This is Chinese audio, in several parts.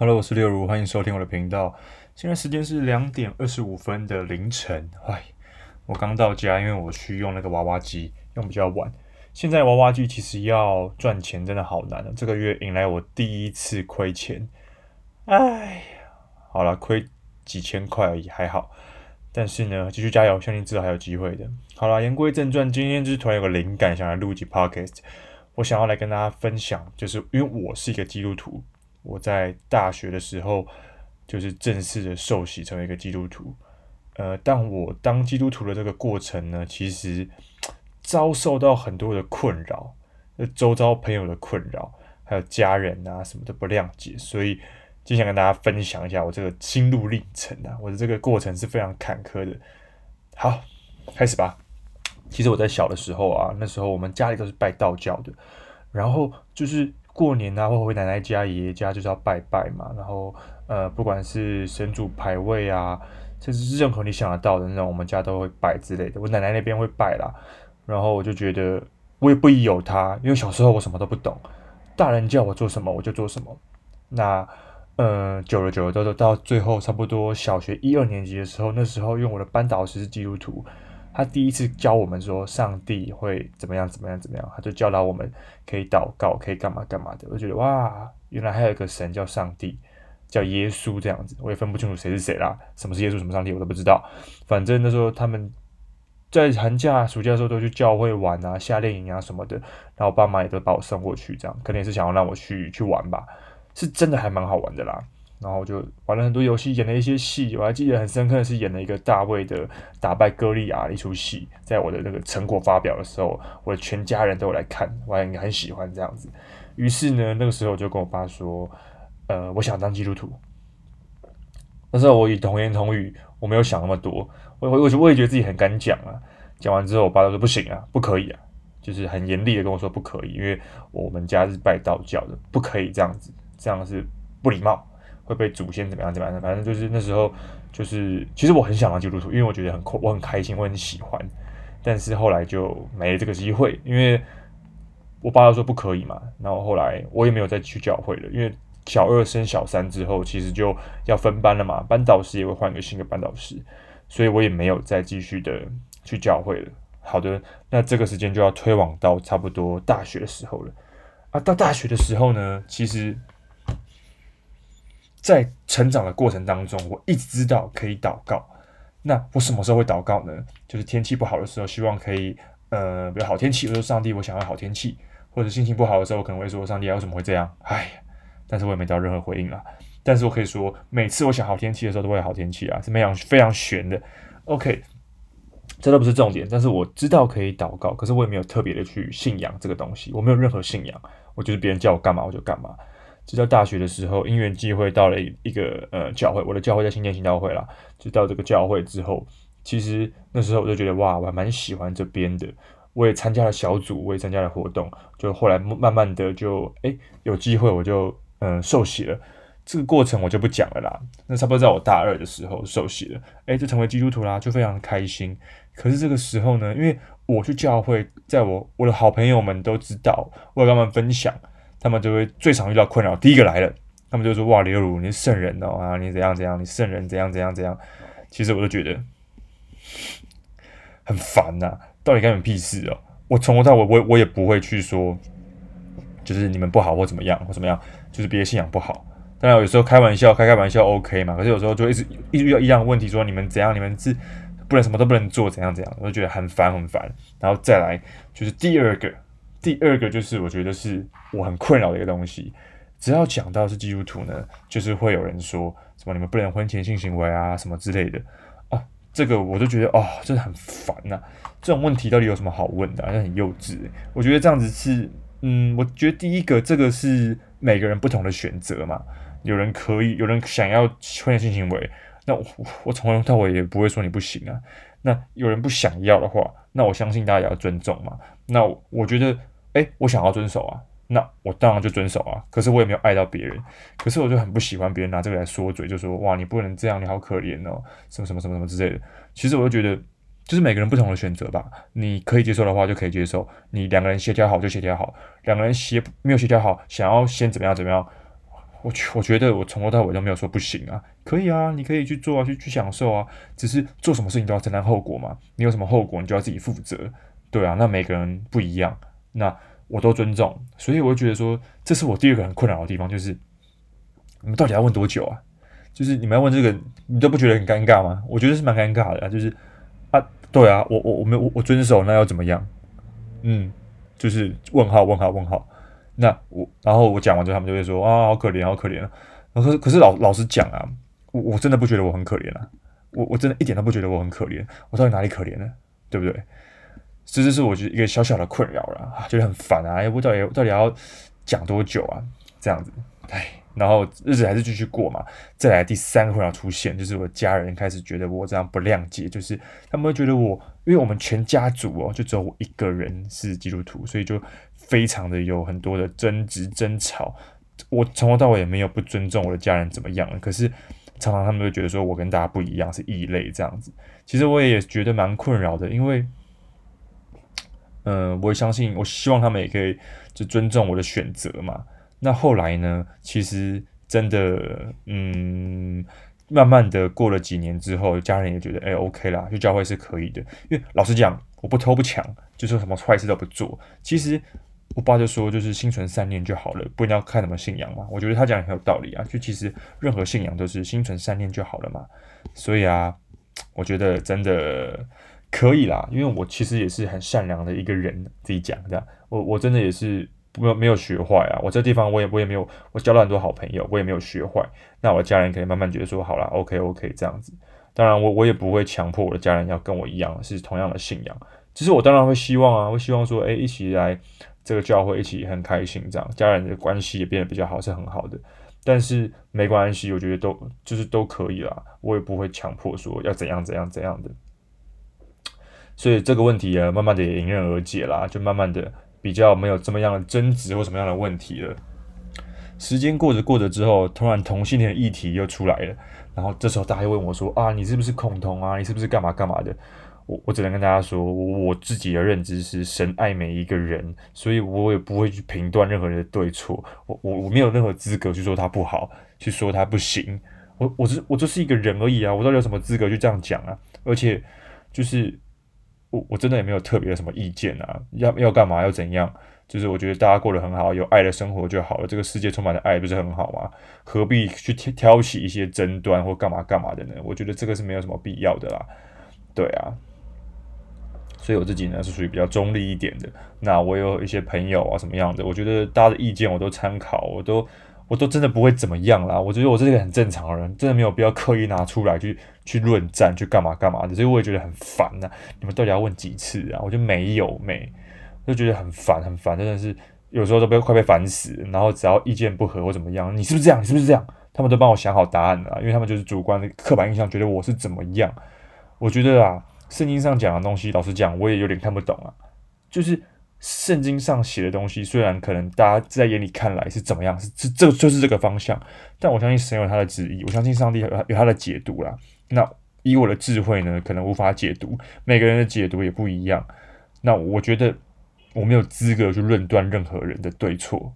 Hello，我是六如，欢迎收听我的频道。现在时间是两点二十五分的凌晨。哎，我刚到家，因为我去用那个娃娃机，用比较晚。现在娃娃机其实要赚钱真的好难了，这个月迎来我第一次亏钱。哎，好了，亏几千块而已，还好。但是呢，继续加油，相信之后还有机会的。好了，言归正传，今天就是突然有个灵感，想来录一集 podcast。我想要来跟大家分享，就是因为我是一个基督徒。我在大学的时候，就是正式的受洗成为一个基督徒。呃，但我当基督徒的这个过程呢，其实遭受到很多的困扰，那周遭朋友的困扰，还有家人啊什么的不谅解，所以就想跟大家分享一下我这个心路历程啊。我的这个过程是非常坎坷的。好，开始吧。其实我在小的时候啊，那时候我们家里都是拜道教的，然后就是。过年啊，或回奶奶家、爷爷家，就是要拜拜嘛。然后，呃，不管是神主牌位啊，甚至是任何你想得到的那种，我们家都会拜之类的。我奶奶那边会拜啦。然后我就觉得，我也不疑有他，因为小时候我什么都不懂，大人叫我做什么我就做什么。那，呃，久了久了，都都到最后差不多小学一二年级的时候，那时候因为我的班导师是基督徒。他第一次教我们说上帝会怎么样怎么样怎么样，他就教导我们可以祷告，可以干嘛干嘛的。我觉得哇，原来还有一个神叫上帝，叫耶稣这样子。我也分不清楚谁是谁啦，什么是耶稣，什么上帝我都不知道。反正那时候他们在寒假、暑假的时候都去教会玩啊、夏令营啊什么的。然后我爸妈也都把我送过去，这样可能也是想要让我去去玩吧。是真的还蛮好玩的啦。然后就玩了很多游戏，演了一些戏。我还记得很深刻的是演了一个大卫的打败歌利亚的一出戏，在我的那个成果发表的时候，我的全家人都有来看，我还很喜欢这样子。于是呢，那个时候我就跟我爸说：“呃，我想当基督徒。”那时候我以童言童语，我没有想那么多。我我我也觉得自己很敢讲啊。讲完之后，我爸就说：“不行啊，不可以啊！”就是很严厉的跟我说：“不可以，因为我们家是拜道教的，不可以这样子，这样是不礼貌。”会被祖先怎么样怎么样？反正就是那时候，就是其实我很想当基督徒，因为我觉得很我很开心，我很喜欢。但是后来就没这个机会，因为我爸说不可以嘛。然后后来我也没有再去教会了，因为小二升小三之后，其实就要分班了嘛，班导师也会换一个新的班导师，所以我也没有再继续的去教会了。好的，那这个时间就要推往到差不多大学的时候了。啊，到大学的时候呢，其实。在成长的过程当中，我一直知道可以祷告。那我什么时候会祷告呢？就是天气不好的时候，希望可以呃，比如好天气，我说上帝，我想要好天气。或者心情不好的时候，我可能会说上帝，为什么会这样？哎，但是我也没得到任何回应啊。但是我可以说，每次我想好天气的时候，都会有好天气啊，是非常非常悬的。OK，这都不是重点，但是我知道可以祷告，可是我也没有特别的去信仰这个东西，我没有任何信仰，我就是别人叫我干嘛我就干嘛。直到大学的时候，因缘际会到了一个呃教会，我的教会在新建新教会啦。就到这个教会之后，其实那时候我就觉得哇，我还蛮喜欢这边的。我也参加了小组，我也参加了活动。就后来慢慢的就诶有机会我就嗯、受洗了。这个过程我就不讲了啦。那差不多在我大二的时候受洗了，诶就成为基督徒啦，就非常开心。可是这个时候呢，因为我去教会，在我我的好朋友们都知道，我要跟他们分享。他们就会最常遇到困扰，第一个来了，他们就说：“哇，刘儒，你是圣人哦啊，你怎样怎样，你圣人怎样怎样怎样。”其实我就觉得很烦呐、到底干你屁事哦！我从头到尾，我我也不会去说，就是你们不好或怎么样或怎么样，就是别的信仰不好。当然有时候开玩笑，开开玩笑 OK 嘛。可是有时候就一直一直遇到一样的问题，说你们怎样，你们是不能什么都不能做，怎样怎样，我就觉得很烦很烦。然后再来就是第二个。第二个就是我觉得是我很困扰的一个东西，只要讲到是基督徒呢，就是会有人说什么你们不能婚前性行为啊什么之类的啊，这个我就觉得哦，真的很烦呐、这种问题到底有什么好问的、啊？那很幼稚。我觉得这样子是，嗯，我觉得第一个这个是每个人不同的选择嘛，有人可以，有人想要婚前性行为，那我我从头到尾也不会说你不行啊。那有人不想要的话，那我相信大家也要尊重嘛。那我觉得。哎，我想要遵守啊，那我当然就遵守啊。可是我也没有爱到别人，可是我就很不喜欢别人拿这个来说嘴，就说哇，你不能这样，你好可怜哦，什么什么什么什么之类的。其实我就觉得，就是每个人不同的选择吧。你可以接受的话就可以接受，你两个人协调好就协调好，两个人协没有协调好，想要先怎么样怎么样，我我觉得我从头到尾都没有说不行啊，可以啊，你可以去做啊，去去享受啊，只是做什么事情都要承担后果嘛，你有什么后果，你就要自己负责，对啊，那每个人不一样，那我都尊重，所以我就觉得说，这是我第二个很困扰的地方，就是你们到底要问多久啊？就是你们要问这个，你都不觉得很尴尬吗？我觉得是蛮尴尬的啊，就是啊，对啊，我我我没有我我遵守，那要怎么样？嗯，就是问号问号问号。那我然后我讲完之后，他们就会说啊，好可怜，好可怜啊。可是可是老老实讲啊，我我真的不觉得我很可怜啊，我我真的一点都不觉得我很可怜，我到底哪里可怜呢？对不对？这就是我觉得一个小小的困扰了，觉 得很烦啊，我到底到底要讲多久啊？这样子，唉。然后日子还是继续过嘛。再来第三个困扰出现，就是我的家人开始觉得我这样不谅解，就是他们会觉得我，因为我们全家族哦，就只有我一个人是基督徒，所以就非常的有很多的争执争吵。我从头到尾也没有不尊重我的家人怎么样，可是常常他们会觉得说我跟大家不一样，是异类这样子。其实我也觉得蛮困扰的，因为，嗯、我也相信，我希望他们也可以就尊重我的选择嘛。那后来呢？其实真的，嗯，慢慢的过了几年之后，家人也觉得，哎，OK 啦，去教会是可以的。因为老实讲，我不偷不抢，就说什么坏事都不做。其实我爸就说，就是心存善念就好了，不一定要看什么信仰嘛。我觉得他讲的很有道理啊。就其实任何信仰都是心存善念就好了嘛。所以啊，我觉得真的可以啦。因为我其实也是很善良的一个人，自己讲这样，我我真的也是。没有没有学坏啊！我这地方我也我也没有，我交了很多好朋友，我也没有学坏。那我的家人可以慢慢觉得说，好啦，OK OK 这样子。当然我我也不会强迫我的家人要跟我一样是同样的信仰。其实我当然会希望啊，会希望说，诶，一起来这个教会，一起很开心这样，家人的关系也变得比较好，是很好的。但是没关系，我觉得都就是都可以啦，我也不会强迫说要怎样怎样怎样的。所以这个问题啊，慢慢的也迎刃而解啦，就慢慢的。比较没有这么样的争执或什么样的问题了。时间过着过着之后，突然同性恋的议题又出来了。然后这时候大家又问我说：“啊，你是不是恐同啊？你是不是干嘛干嘛的？”我我只能跟大家说，我自己的认知是神爱每一个人，所以我也不会去评断任何人的对错。我我我没有任何资格去说他不好，去说他不行。我我只我就是一个人而已啊，我到底有什么资格去这样讲啊？而且就是。我我真的也没有特别什么意见啊，要要干嘛要怎样？就是我觉得大家过得很好，有爱的生活就好了。这个世界充满了爱，不是很好吗？何必去挑挑起一些争端或干嘛干嘛的呢？我觉得这个是没有什么必要的啦。对啊，所以我自己呢是属于比较中立一点的。那我有一些朋友啊什么样的，我觉得大家的意见我都参考，我都。我都真的不会怎么样啦，我觉得我是一个很正常的人，真的没有必要刻意拿出来去去论战，去干嘛干嘛的，所以我也觉得很烦呐、你们到底要问几次啊？我就没有没，就觉得很烦很烦，真的是有时候都被快被烦死。然后只要意见不合或怎么样，你是不是这样？你是不是这样？他们都帮我想好答案了，因为他们就是主观的刻板印象，觉得我是怎么样。我觉得啊，圣经上讲的东西，老实讲，我也有点看不懂啊，就是。圣经上写的东西，虽然可能大家在眼里看来是怎么样，是这这就是这个方向，但我相信神有他的旨意，我相信上帝有有他的解读啦。那以我的智慧呢，可能无法解读，每个人的解读也不一样。那我觉得我没有资格去论断任何人的对错。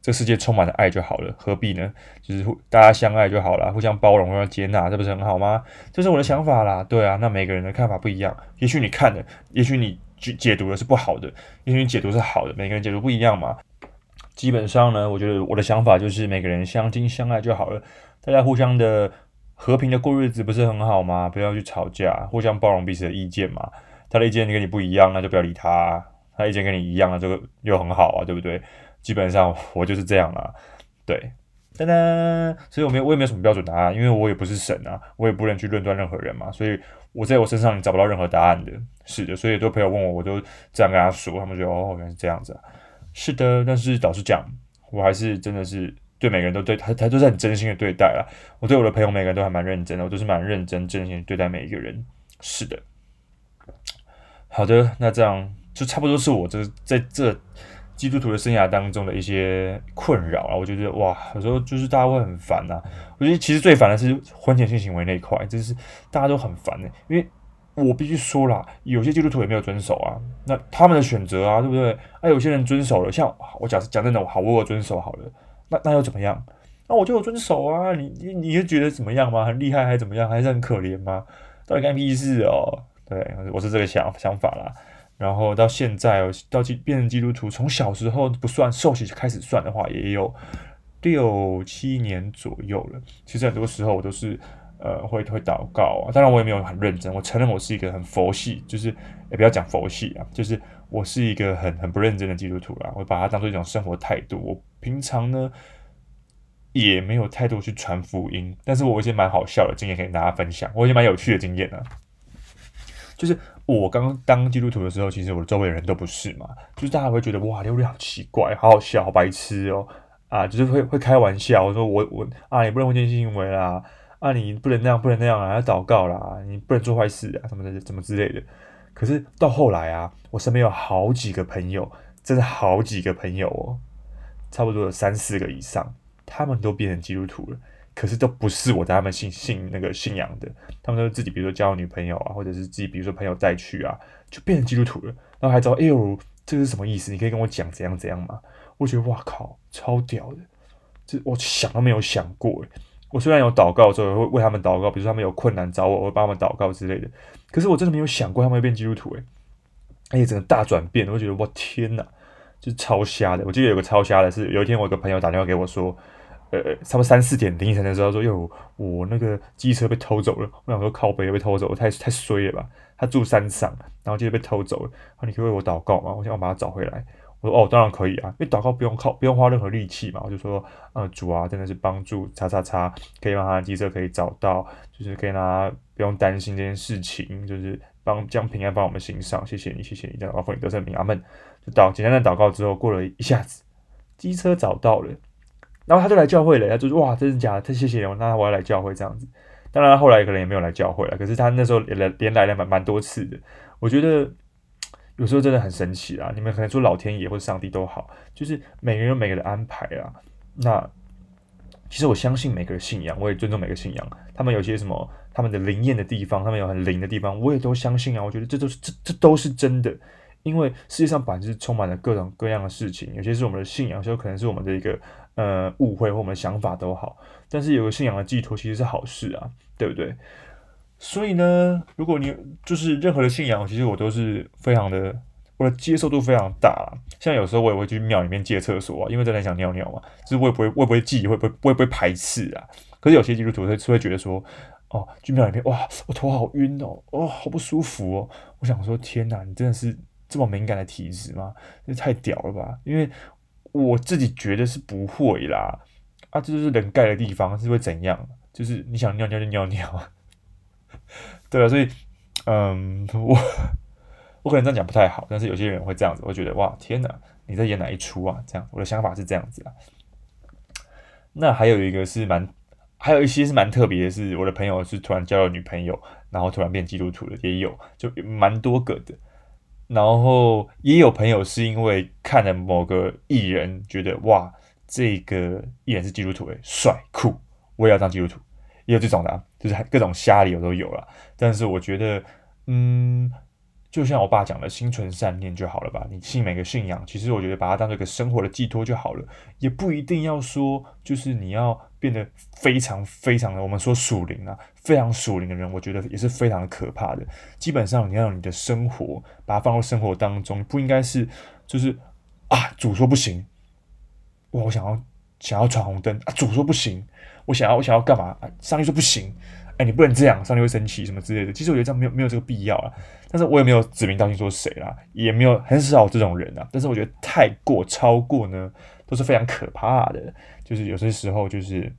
这世界充满了爱就好了，何必呢？就是大家相爱就好了，互相包容、互相接纳，这不是很好吗？这是我的想法啦。对啊，那每个人的看法不一样，也许你看的，也许你。解解读的是不好的，因为解读是好的，每个人解读不一样嘛。基本上呢，我觉得我的想法就是每个人相亲相爱就好了，大家互相的和平的过日子不是很好吗？不要去吵架，互相包容彼此的意见嘛。他的意见跟你不一样，那就不要理他；他意见跟你一样，那这个又很好啊，对不对？基本上我就是这样啊，对。噔噔，所以我没有，我也没有什么标准答案，因为我也不是神啊，我也不能去论断任何人嘛，所以我在我身上找不到任何答案的，是的，所以很多朋友问我，我都这样跟他说，他们觉得哦，原来是这样子，是的，但是老实讲，我还是真的是对每个人都对他，他都是很真心的对待啦，我对我的朋友每个人都还蛮认真的，我都是蛮认真真心对待每一个人，是的，好的，那这样就差不多是我这在这。基督徒的生涯当中的一些困扰啊，我觉得哇，有时候就是大家会很烦呐、啊。我觉得其实最烦的是婚前性行为那一块，真是大家都很烦的、因为我必须说啦，有些基督徒也没有遵守啊，那他们的选择啊，对不对？啊，有些人遵守了，像我假设讲真的，我好，我遵守好了，那那又怎么样？那我就有遵守啊。你你你就觉得怎么样吗？很厉害还是怎么样？还是很可怜吗？到底干屁事哦？对，我是这个想想法啦。然后到现在哦，到基变成基督徒，从小时候不算受洗开始算的话，也有六七年左右了。其实很多时候我都是呃会会祷告啊，当然我也没有很认真。我承认我是一个很佛系，就是也不要讲佛系啊，就是我是一个很很不认真的基督徒啦。我把它当做一种生活态度。我平常呢也没有太多去传福音，但是我有一些蛮好笑的经验可以跟大家分享，我有一些蛮有趣的经验呢。就是我刚刚当基督徒的时候，其实我周围的人都不是嘛，就是大家会觉得哇，流利好奇怪，好好笑，好白痴哦，啊，就是会会开玩笑，我说我我啊，你不能违禁行为啦，啊，你不能那样，不能那样啊，要祷告啦，你不能做坏事啊，什么的，什么之类的。可是到后来啊，我身边有好几个朋友，真的好几个朋友哦，差不多有三四个以上，他们都变成基督徒了。可是都不是我在他们信信那个信仰的，他们都是自己，比如说交女朋友啊，或者是自己，比如说朋友带去啊，就变成基督徒了。然后还知道，哎呦，这是什么意思？你可以跟我讲怎样怎样吗？我觉得哇靠，超屌的，这我想都没有想过。我虽然有祷告之后会为他们祷告，比如说他们有困难找我，我会帮他们祷告之类的。可是我真的没有想过他们会变基督徒诶，而且整个大转变，我觉得哇天哪，就超瞎的。我记得有个超瞎的是，有一天我有个朋友打电话给我说。呃，差不多三四点凌晨的时候说，哟，我那个机车被偷走了。我想说靠北被偷走了，太太衰了吧？他住山上，然后就被偷走了。然后，你可以为我祷告吗？我想要把它找回来。我说哦，当然可以啊，因为祷告不用靠，不用花任何力气嘛。我就说，呃，主啊，真的是帮助叉叉叉，可以让他机车可以找到，就是可以让他不用担心这件事情，就是帮将平安帮我们行上。谢谢你，谢谢你，这样祷告你得胜平安。阿门。就祷简单的祷告之后，过了一下子，机车找到了。然后他就来教会了，他就说：“哇，真是假的？太谢谢我，那我要来教会这样子。”当然，后来可能也没有来教会了。可是他那时候连来连来了蛮蛮多次的。我觉得有时候真的很神奇啊！你们可能说老天爷或者上帝都好，就是每个人有每个人的安排啊。那其实我相信每个信仰，我也尊重每个信仰。他们有些什么他们的灵验的地方，他们有很灵的地方，我也都相信啊。我觉得这都是这这都是真的。因为世界上本来就是充满了各种各样的事情，有些是我们的信仰，有时候可能是我们的一个呃误会或我们想法都好。但是有个信仰的寄托其实是好事啊，对不对？所以呢，如果你就是任何的信仰，其实我都是非常的，我的接受度非常大啦。像有时候我也会去庙里面借厕所啊，因为真的想尿尿嘛，就是我也不会，我也不会忌，会不会，我也不会排斥啊。可是有些基督徒是会觉得说，哦，去庙里面哇，我头好晕哦，哦，好不舒服哦。我想说，天哪，你真的是。这么敏感的体质吗？这太屌了吧！因为我自己觉得是不会啦，啊，这就是人盖的地方，是会怎样？就是你想尿尿就尿尿，对啊，所以，嗯，我我可能这样讲不太好，但是有些人会这样子，我觉得哇，天哪，你在演哪一出啊？这样，我的想法是这样子啊。那还有一个是蛮，还有一些是蛮特别的是，我的朋友是突然交了女朋友，然后突然变基督徒的，也有，就蛮多个的。然后也有朋友是因为看了某个艺人，觉得哇，这个艺人是基督徒，诶，帅酷，我也要当基督徒，也有这种的，就是各种瞎理由都有了。但是我觉得，嗯，就像我爸讲的，心存善念就好了吧。你信每个信仰，其实我觉得把它当做一个生活的寄托就好了，也不一定要说就是你要。变得非常非常的，我们说属灵啊，非常属灵的人，我觉得也是非常的可怕的。基本上，你要你的生活把它放入生活当中，不应该是就是啊，主说不行，哇，我想要想要闯红灯啊，主说不行，我想要我想要干嘛啊，上帝说不行，哎，你不能这样，上帝会生气什么之类的。其实我觉得这样没有没有这个必要啊，但是我也没有指名道姓说谁啦，也没有很少这种人啊。但是我觉得太过超过呢，都是非常可怕的。就是有些时候，就是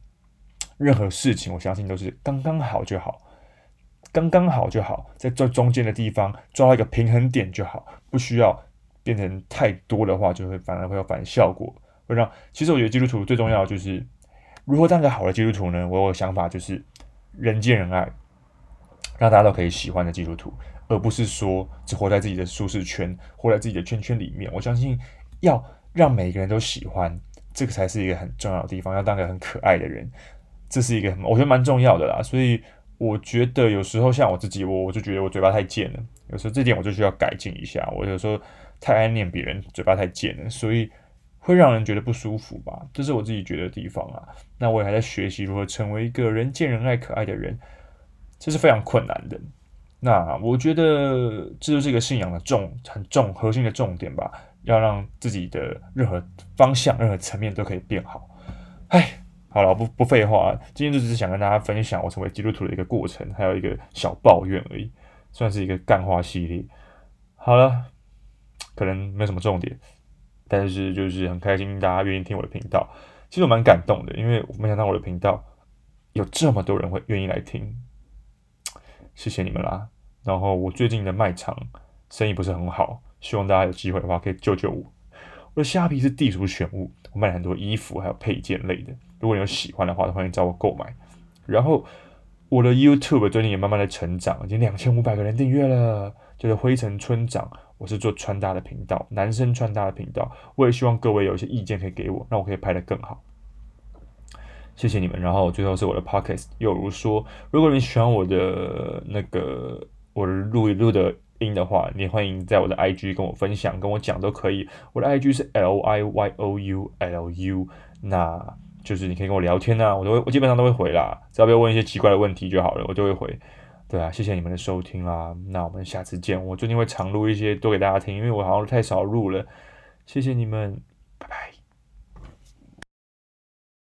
任何事情，我相信都是刚刚好就好，刚刚好就好，在这中间的地方抓到一个平衡点就好，不需要变成太多的话，就会反而会有反效果，会让。其实我觉得基督徒最重要的就是如何当个好的基督徒呢？我有想法就是人见人爱，让大家都可以喜欢的基督徒，而不是说只活在自己的舒适圈，活在自己的圈圈里面。我相信要让每个人都喜欢。这个才是一个很重要的地方，要当个很可爱的人，这是一个我觉得蛮重要的啦。所以我觉得有时候像我自己，我我就觉得我嘴巴太贱了，有时候这点我就需要改进一下。我有时候太爱念别人，嘴巴太贱了，所以会让人觉得不舒服吧，这是我自己觉得的地方啊。那我也还在学习如何成为一个人见人爱、可爱的人，这是非常困难的。那我觉得这就是一个信仰的重、很重、核心的重点吧，要让自己的任何方向、任何层面都可以变好。哎，好了，不不废话，今天就只是想跟大家分享我成为基督徒的一个过程，还有一个小抱怨而已，算是一个干话系列。好了，可能没什么重点。但是就是很开心，大家愿意听我的频道，其实我蛮感动的，因为我没想到我的频道有这么多人会愿意来听，谢谢你们啦。然后我最近的卖场生意不是很好，希望大家有机会的话可以救救我。我的虾皮是地主选物，我卖了很多衣服还有配件类的，如果你有喜欢的话，欢迎找我购买。然后我的 YouTube 最近也慢慢的成长，已经两千五百个人订阅了，就是灰尘村长。我是做穿搭的频道，男生穿搭的频道。我也希望各位有一些意见可以给我，让我可以拍得更好。谢谢你们。然后最后是我的 podcast，又如说，如果你喜欢我的那个我的录一录的音的话，你欢迎在我的 IG 跟我分享，跟我讲都可以。我的 IG 是 L I Y O U L U，那就是你可以跟我聊天啊，我都会，我基本上都会回啦，只要不要问一些奇怪的问题就好了，我就会回。对啊，谢谢你们的收听啦，那我们下次见。我最近会常录一些多给大家听，因为我好像太少录了。谢谢你们，拜拜。